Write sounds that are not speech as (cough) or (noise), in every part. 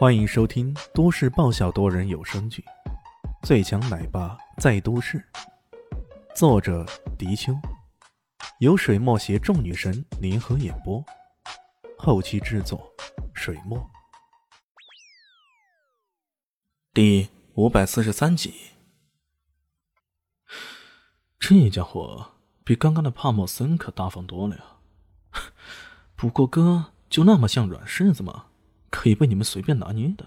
欢迎收听都市爆笑多人有声剧《最强奶爸在都市》，作者：迪秋，由水墨携众女神联合演播，后期制作：水墨。第五百四十三集，这家伙比刚刚的帕莫森可大方多了呀！不过哥就那么像软柿子吗？可以被你们随便拿捏的？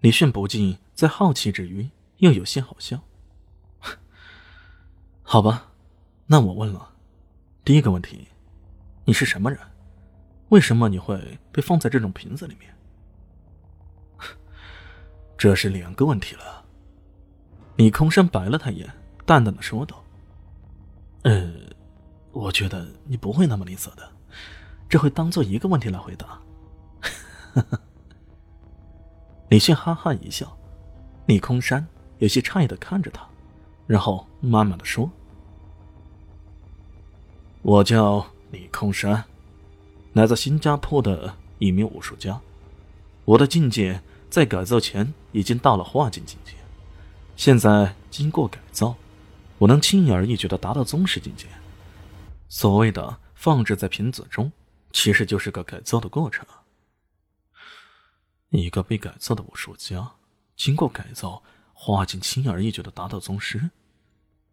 李炫不禁在好奇之余，又有些好笑。(laughs) 好吧，那我问了，第一个问题，你是什么人？为什么你会被放在这种瓶子里面？(laughs) 这是两个问题了。李空山白了他一眼，淡淡的说道：“呃，我觉得你不会那么吝啬的，这会当做一个问题来回答。” (laughs) 李迅哈哈一笑，李空山有些诧异的看着他，然后慢慢的说：“我叫李空山，来自新加坡的一名武术家。我的境界在改造前已经到了化境境界，现在经过改造，我能轻而易举的达到宗师境界。所谓的放置在瓶子中，其实就是个改造的过程。”一个被改造的武术家，经过改造，化境轻而易举的达到宗师。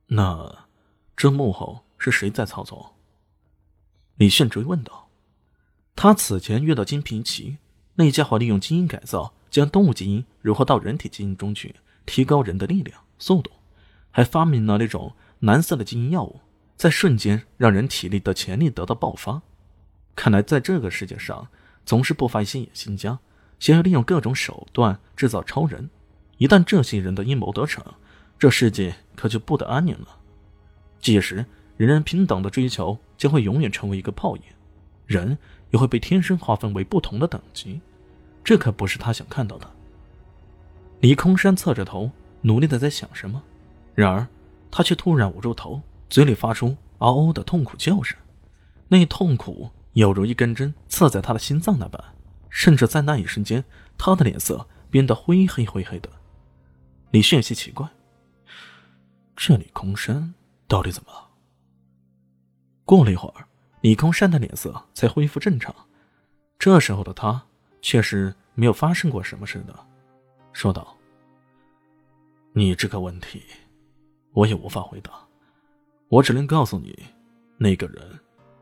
那这幕后是谁在操作？李炫追问道。他此前遇到金平奇，那家伙利用基因改造，将动物基因融合到人体基因中去，提高人的力量、速度，还发明了那种蓝色的基因药物，在瞬间让人体力的潜力得到爆发。看来在这个世界上，总是不乏一些野心家。想要利用各种手段制造超人，一旦这些人的阴谋得逞，这世界可就不得安宁了。届时，人人平等的追求将会永远成为一个泡影，人也会被天生划分为不同的等级，这可不是他想看到的。李空山侧着头，努力的在想什么，然而他却突然捂住头，嘴里发出嗷嗷的痛苦叫声，那痛苦犹如一根针刺在他的心脏那般。甚至在那一瞬间，他的脸色变得灰黑灰黑的。李迅有些奇怪，这李空山到底怎么了？过了一会儿，李空山的脸色才恢复正常。这时候的他却是没有发生过什么似的，说道：“你这个问题，我也无法回答。我只能告诉你，那个人，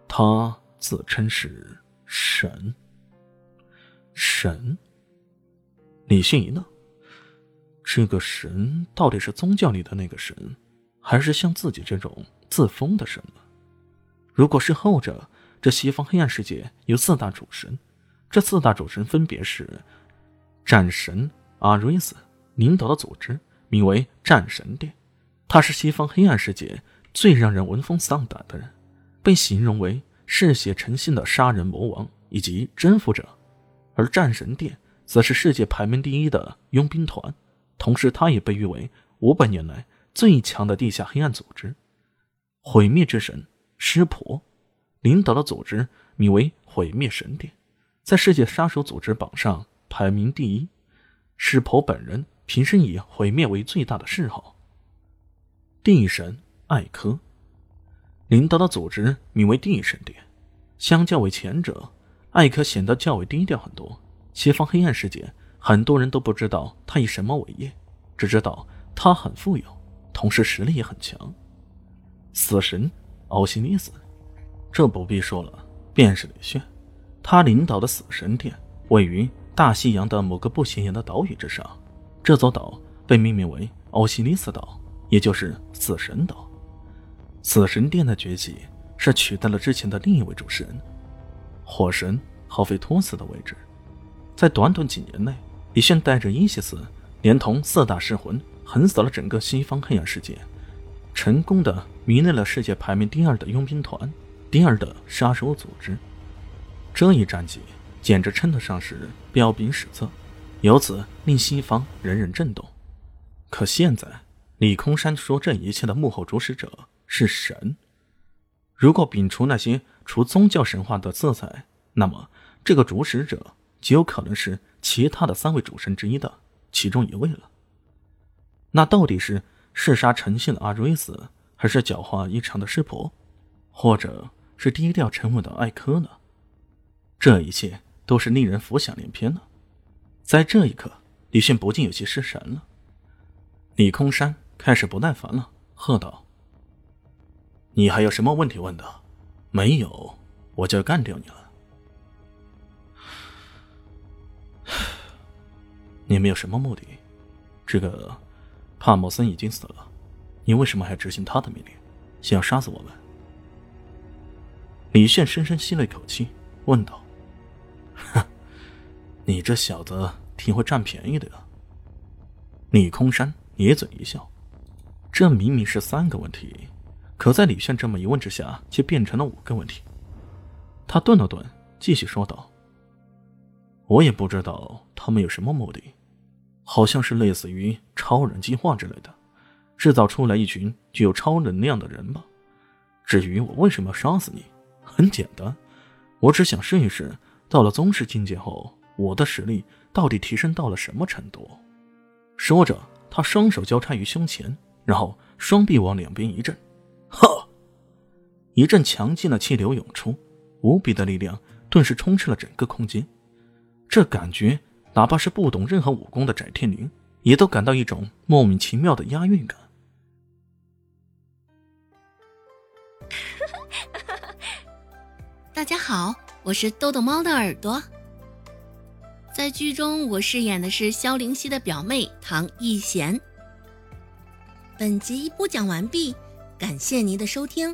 他自称是神。”神，李信一愣，这个神到底是宗教里的那个神，还是像自己这种自封的神呢？如果是后者，这西方黑暗世界有四大主神，这四大主神分别是战神阿瑞斯领导的组织，名为战神殿，他是西方黑暗世界最让人闻风丧胆的人，被形容为嗜血成性的杀人魔王以及征服者。而战神殿则是世界排名第一的佣兵团，同时它也被誉为五百年来最强的地下黑暗组织。毁灭之神湿婆领导的组织名为毁灭神殿，在世界杀手组织榜上排名第一。湿婆本人平生以毁灭为最大的嗜好。地神艾科领导的组织名为地神殿，相较为前者。艾克显得较为低调很多。西方黑暗世界很多人都不知道他以什么为业，只知道他很富有，同时实力也很强。死神奥西里斯，这不必说了，便是李炫。他领导的死神殿位于大西洋的某个不显眼的岛屿之上，这座岛被命名为奥西里斯岛，也就是死神岛。死神殿的崛起是取代了之前的另一位主神。火神浩菲托斯的位置，在短短几年内，李炫带着伊西斯，连同四大噬魂，横扫了整个西方黑暗世界，成功的迷恋了世界排名第二的佣兵团，第二的杀手组织。这一战绩简直称得上是彪炳史册，由此令西方人人震动。可现在，李空山说这一切的幕后主使者是神。如果摒除那些除宗教神话的色彩，那么这个主使者极有可能是其他的三位主神之一的其中一位了。那到底是嗜杀成性的阿瑞斯，还是狡猾异常的师婆，或者是低调沉稳的艾科呢？这一切都是令人浮想联翩的。在这一刻，李迅不禁有些失神了。李空山开始不耐烦了，喝道：“你还有什么问题问的？没有，我就要干掉你了。(sighs) 你们有什么目的？这个帕莫森已经死了，你为什么还执行他的命令，想要杀死我们？”李炫深深吸了一口气，问道：“哼，(laughs) 你这小子挺会占便宜的呀。”李空山。咧嘴一笑，这明明是三个问题，可在李炫这么一问之下，却变成了五个问题。他顿了顿，继续说道：“我也不知道他们有什么目的，好像是类似于超人计划之类的，制造出来一群具有超能量的人吧。至于我为什么要杀死你，很简单，我只想试一试，到了宗师境界后，我的实力到底提升到了什么程度。”说着。他双手交叉于胸前，然后双臂往两边一震，一阵强劲的气流涌出，无比的力量顿时充斥了整个空间。这感觉，哪怕是不懂任何武功的翟天临，也都感到一种莫名其妙的押韵感。(laughs) 大家好，我是豆豆猫的耳朵。在剧中，我饰演的是萧灵溪的表妹唐艺贤。本集播讲完毕，感谢您的收听。